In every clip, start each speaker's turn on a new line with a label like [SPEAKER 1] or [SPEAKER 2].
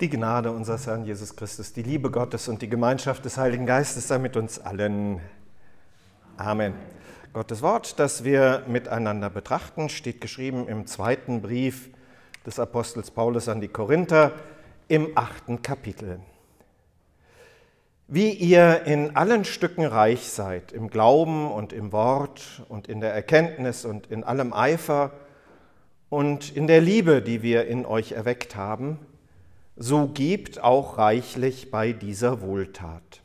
[SPEAKER 1] Die Gnade unseres Herrn Jesus Christus, die Liebe Gottes und die Gemeinschaft des Heiligen Geistes sei mit uns allen. Amen. Gottes Wort, das wir miteinander betrachten, steht geschrieben im zweiten Brief des Apostels Paulus an die Korinther im achten Kapitel. Wie ihr in allen Stücken reich seid, im Glauben und im Wort und in der Erkenntnis und in allem Eifer und in der Liebe, die wir in euch erweckt haben, so gebt auch reichlich bei dieser Wohltat.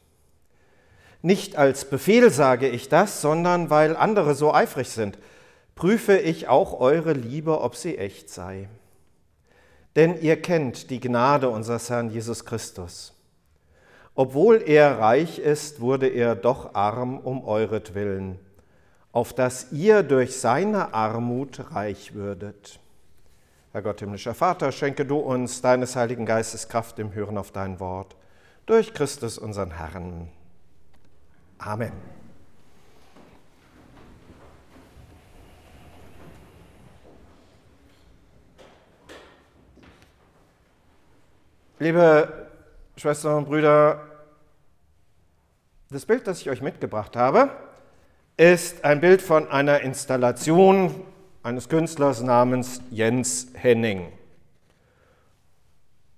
[SPEAKER 1] Nicht als Befehl sage ich das, sondern weil andere so eifrig sind, prüfe ich auch eure Liebe, ob sie echt sei. Denn ihr kennt die Gnade unseres Herrn Jesus Christus. Obwohl er reich ist, wurde er doch arm um euretwillen, auf dass ihr durch seine Armut reich würdet. Herr Gott, himmlischer Vater, schenke du uns deines Heiligen Geistes Kraft im Hören auf dein Wort. Durch Christus, unseren Herrn. Amen. Liebe Schwestern und Brüder, das Bild, das ich euch mitgebracht habe, ist ein Bild von einer Installation eines Künstlers namens Jens Henning.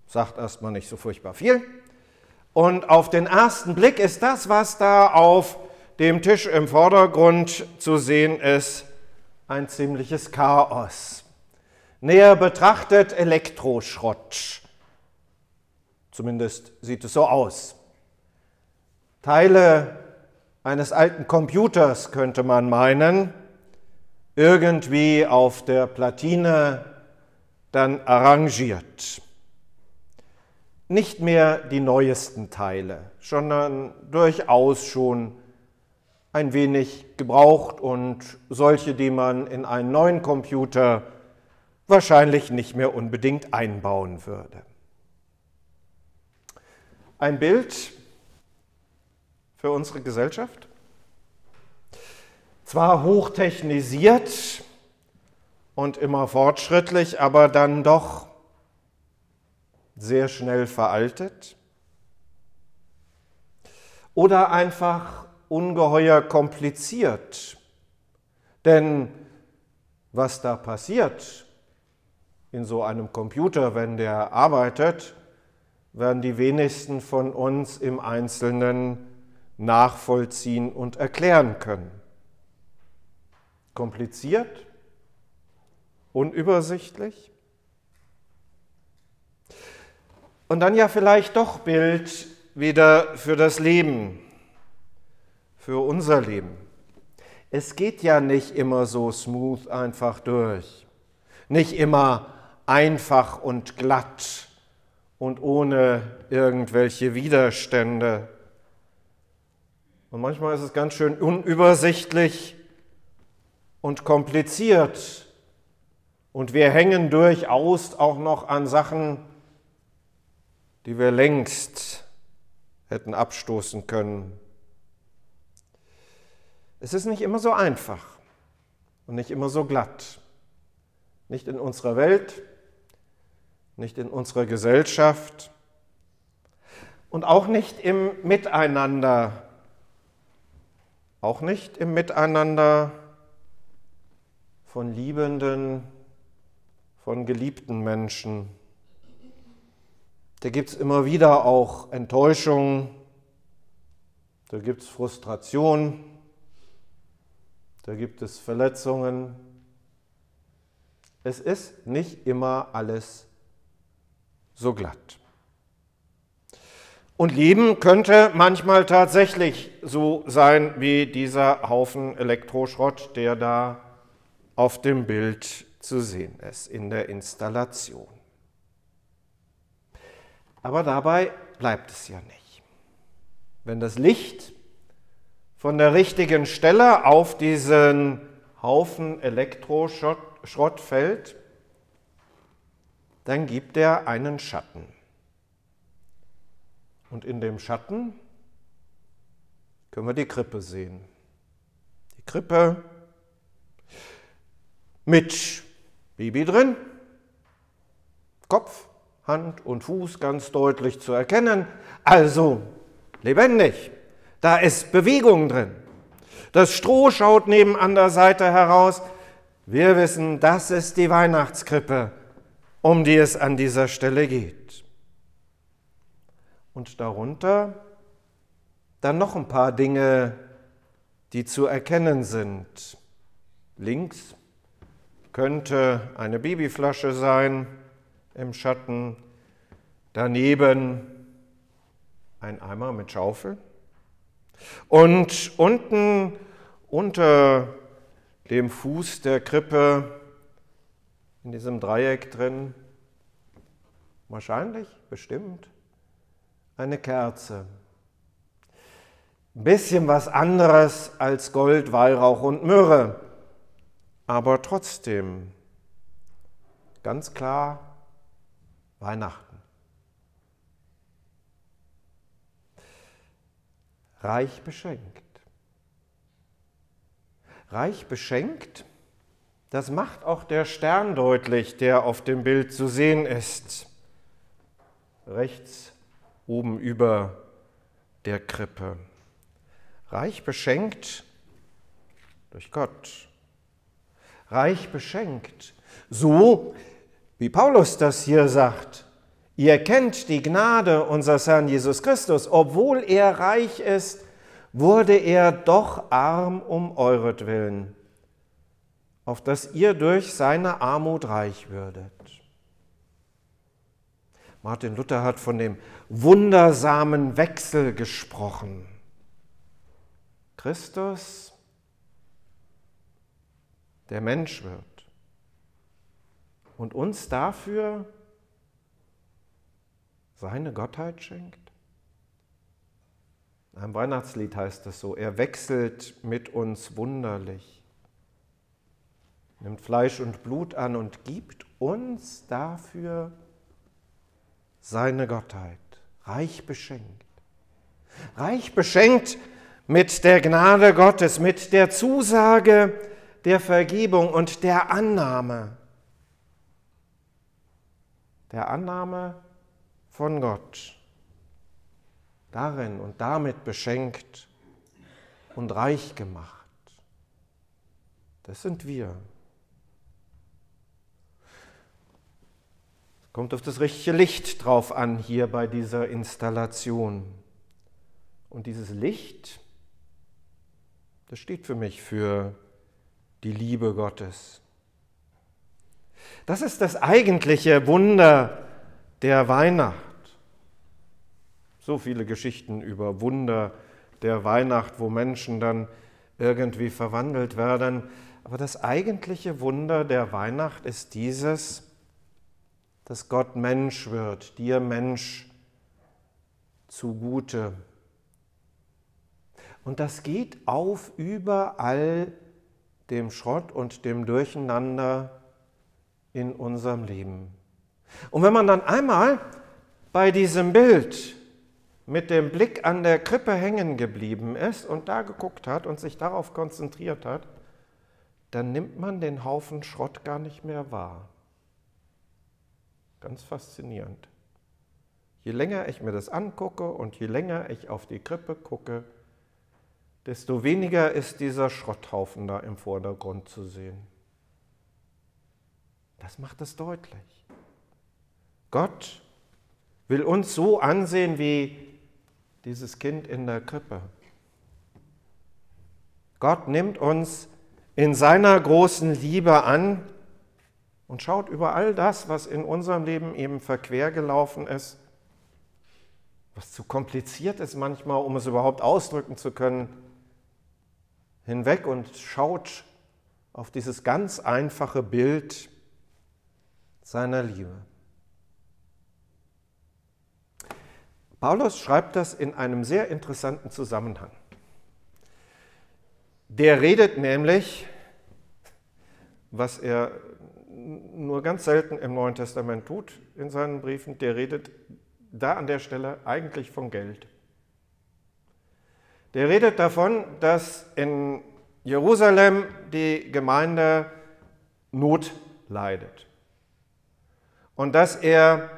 [SPEAKER 1] Sagt erstmal nicht so furchtbar viel. Und auf den ersten Blick ist das, was da auf dem Tisch im Vordergrund zu sehen ist, ein ziemliches Chaos. Näher betrachtet Elektroschrott. Zumindest sieht es so aus. Teile eines alten Computers könnte man meinen, irgendwie auf der Platine dann arrangiert. Nicht mehr die neuesten Teile, sondern durchaus schon ein wenig gebraucht und solche, die man in einen neuen Computer wahrscheinlich nicht mehr unbedingt einbauen würde. Ein Bild für unsere Gesellschaft? Zwar hochtechnisiert und immer fortschrittlich, aber dann doch sehr schnell veraltet? Oder einfach ungeheuer kompliziert? Denn was da passiert in so einem Computer, wenn der arbeitet, werden die wenigsten von uns im Einzelnen nachvollziehen und erklären können kompliziert, unübersichtlich. Und dann ja vielleicht doch Bild wieder für das Leben, für unser Leben. Es geht ja nicht immer so smooth einfach durch, nicht immer einfach und glatt und ohne irgendwelche Widerstände. Und manchmal ist es ganz schön unübersichtlich und kompliziert. Und wir hängen durchaus auch noch an Sachen, die wir längst hätten abstoßen können. Es ist nicht immer so einfach und nicht immer so glatt. Nicht in unserer Welt, nicht in unserer Gesellschaft und auch nicht im Miteinander. Auch nicht im Miteinander von liebenden, von geliebten Menschen. Da gibt es immer wieder auch Enttäuschung, da gibt es Frustration, da gibt es Verletzungen. Es ist nicht immer alles so glatt. Und Leben könnte manchmal tatsächlich so sein wie dieser Haufen Elektroschrott, der da auf dem Bild zu sehen ist, in der Installation. Aber dabei bleibt es ja nicht. Wenn das Licht von der richtigen Stelle auf diesen Haufen Elektroschrott fällt, dann gibt er einen Schatten. Und in dem Schatten können wir die Krippe sehen. Die Krippe mit Baby drin, Kopf, Hand und Fuß ganz deutlich zu erkennen. Also lebendig. Da ist Bewegung drin. Das Stroh schaut neben an der Seite heraus. Wir wissen, das ist die Weihnachtskrippe, um die es an dieser Stelle geht. Und darunter dann noch ein paar Dinge, die zu erkennen sind. Links könnte eine Babyflasche sein im Schatten, daneben ein Eimer mit Schaufel und unten unter dem Fuß der Krippe in diesem Dreieck drin, wahrscheinlich, bestimmt, eine Kerze. Ein bisschen was anderes als Gold, Weihrauch und Myrrhe, aber trotzdem ganz klar Weihnachten. Reich beschenkt. Reich beschenkt, das macht auch der Stern deutlich, der auf dem Bild zu sehen ist. Rechts oben über der Krippe. Reich beschenkt durch Gott. Reich beschenkt, so wie Paulus das hier sagt. Ihr kennt die Gnade unseres Herrn Jesus Christus. Obwohl er reich ist, wurde er doch arm um euretwillen, auf dass ihr durch seine Armut reich würdet. Martin Luther hat von dem wundersamen Wechsel gesprochen. Christus, der Mensch wird und uns dafür seine Gottheit schenkt? In einem Weihnachtslied heißt es so, er wechselt mit uns wunderlich, nimmt Fleisch und Blut an und gibt uns dafür seine Gottheit, reich beschenkt. Reich beschenkt mit der Gnade Gottes, mit der Zusage der Vergebung und der Annahme. Der Annahme von Gott, darin und damit beschenkt und reich gemacht. Das sind wir. Kommt auf das richtige Licht drauf an hier bei dieser Installation. Und dieses Licht, das steht für mich für die Liebe Gottes. Das ist das eigentliche Wunder der Weihnacht. So viele Geschichten über Wunder der Weihnacht, wo Menschen dann irgendwie verwandelt werden. Aber das eigentliche Wunder der Weihnacht ist dieses, dass Gott Mensch wird, dir Mensch zugute. Und das geht auf überall dem Schrott und dem Durcheinander in unserem Leben. Und wenn man dann einmal bei diesem Bild mit dem Blick an der Krippe hängen geblieben ist und da geguckt hat und sich darauf konzentriert hat, dann nimmt man den Haufen Schrott gar nicht mehr wahr. Ganz faszinierend. Je länger ich mir das angucke und je länger ich auf die Krippe gucke, desto weniger ist dieser Schrotthaufen da im Vordergrund zu sehen. Das macht es deutlich. Gott will uns so ansehen wie dieses Kind in der Krippe. Gott nimmt uns in seiner großen Liebe an und schaut über all das, was in unserem Leben eben verquer gelaufen ist, was zu kompliziert ist manchmal, um es überhaupt ausdrücken zu können, hinweg und schaut auf dieses ganz einfache Bild seiner Liebe. Paulus schreibt das in einem sehr interessanten Zusammenhang. Der redet nämlich, was er nur ganz selten im Neuen Testament tut in seinen Briefen, der redet da an der Stelle eigentlich von Geld. Der redet davon, dass in Jerusalem die Gemeinde Not leidet und dass er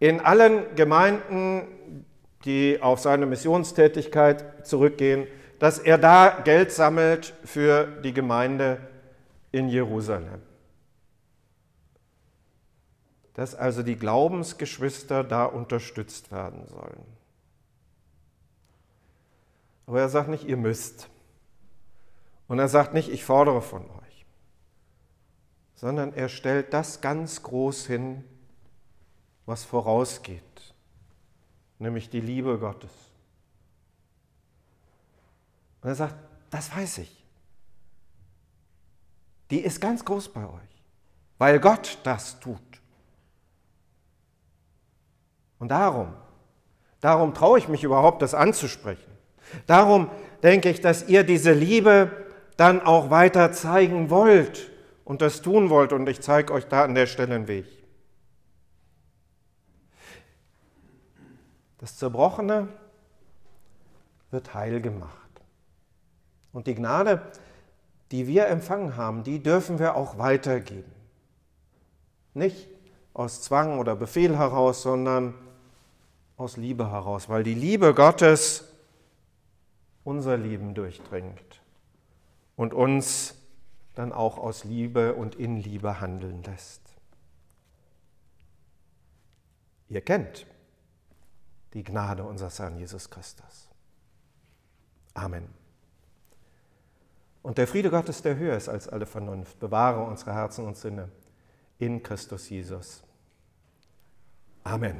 [SPEAKER 1] in allen Gemeinden, die auf seine Missionstätigkeit zurückgehen, dass er da Geld sammelt für die Gemeinde in Jerusalem. Dass also die Glaubensgeschwister da unterstützt werden sollen. Aber er sagt nicht, ihr müsst. Und er sagt nicht, ich fordere von euch, sondern er stellt das ganz groß hin, was vorausgeht, nämlich die Liebe Gottes. Und er sagt, das weiß ich. Die ist ganz groß bei euch, weil Gott das tut. Und darum, darum traue ich mich überhaupt, das anzusprechen. Darum denke ich, dass ihr diese Liebe dann auch weiter zeigen wollt und das tun wollt. Und ich zeige euch da an der Stelle einen Weg. Das Zerbrochene wird heil gemacht. Und die Gnade, die wir empfangen haben, die dürfen wir auch weitergeben. Nicht aus Zwang oder Befehl heraus, sondern aus Liebe heraus, weil die Liebe Gottes unser Leben durchdringt und uns dann auch aus Liebe und in Liebe handeln lässt. Ihr kennt die Gnade unseres Herrn Jesus Christus. Amen. Und der Friede Gottes, der höher ist als alle Vernunft, bewahre unsere Herzen und Sinne in Christus Jesus. Amen.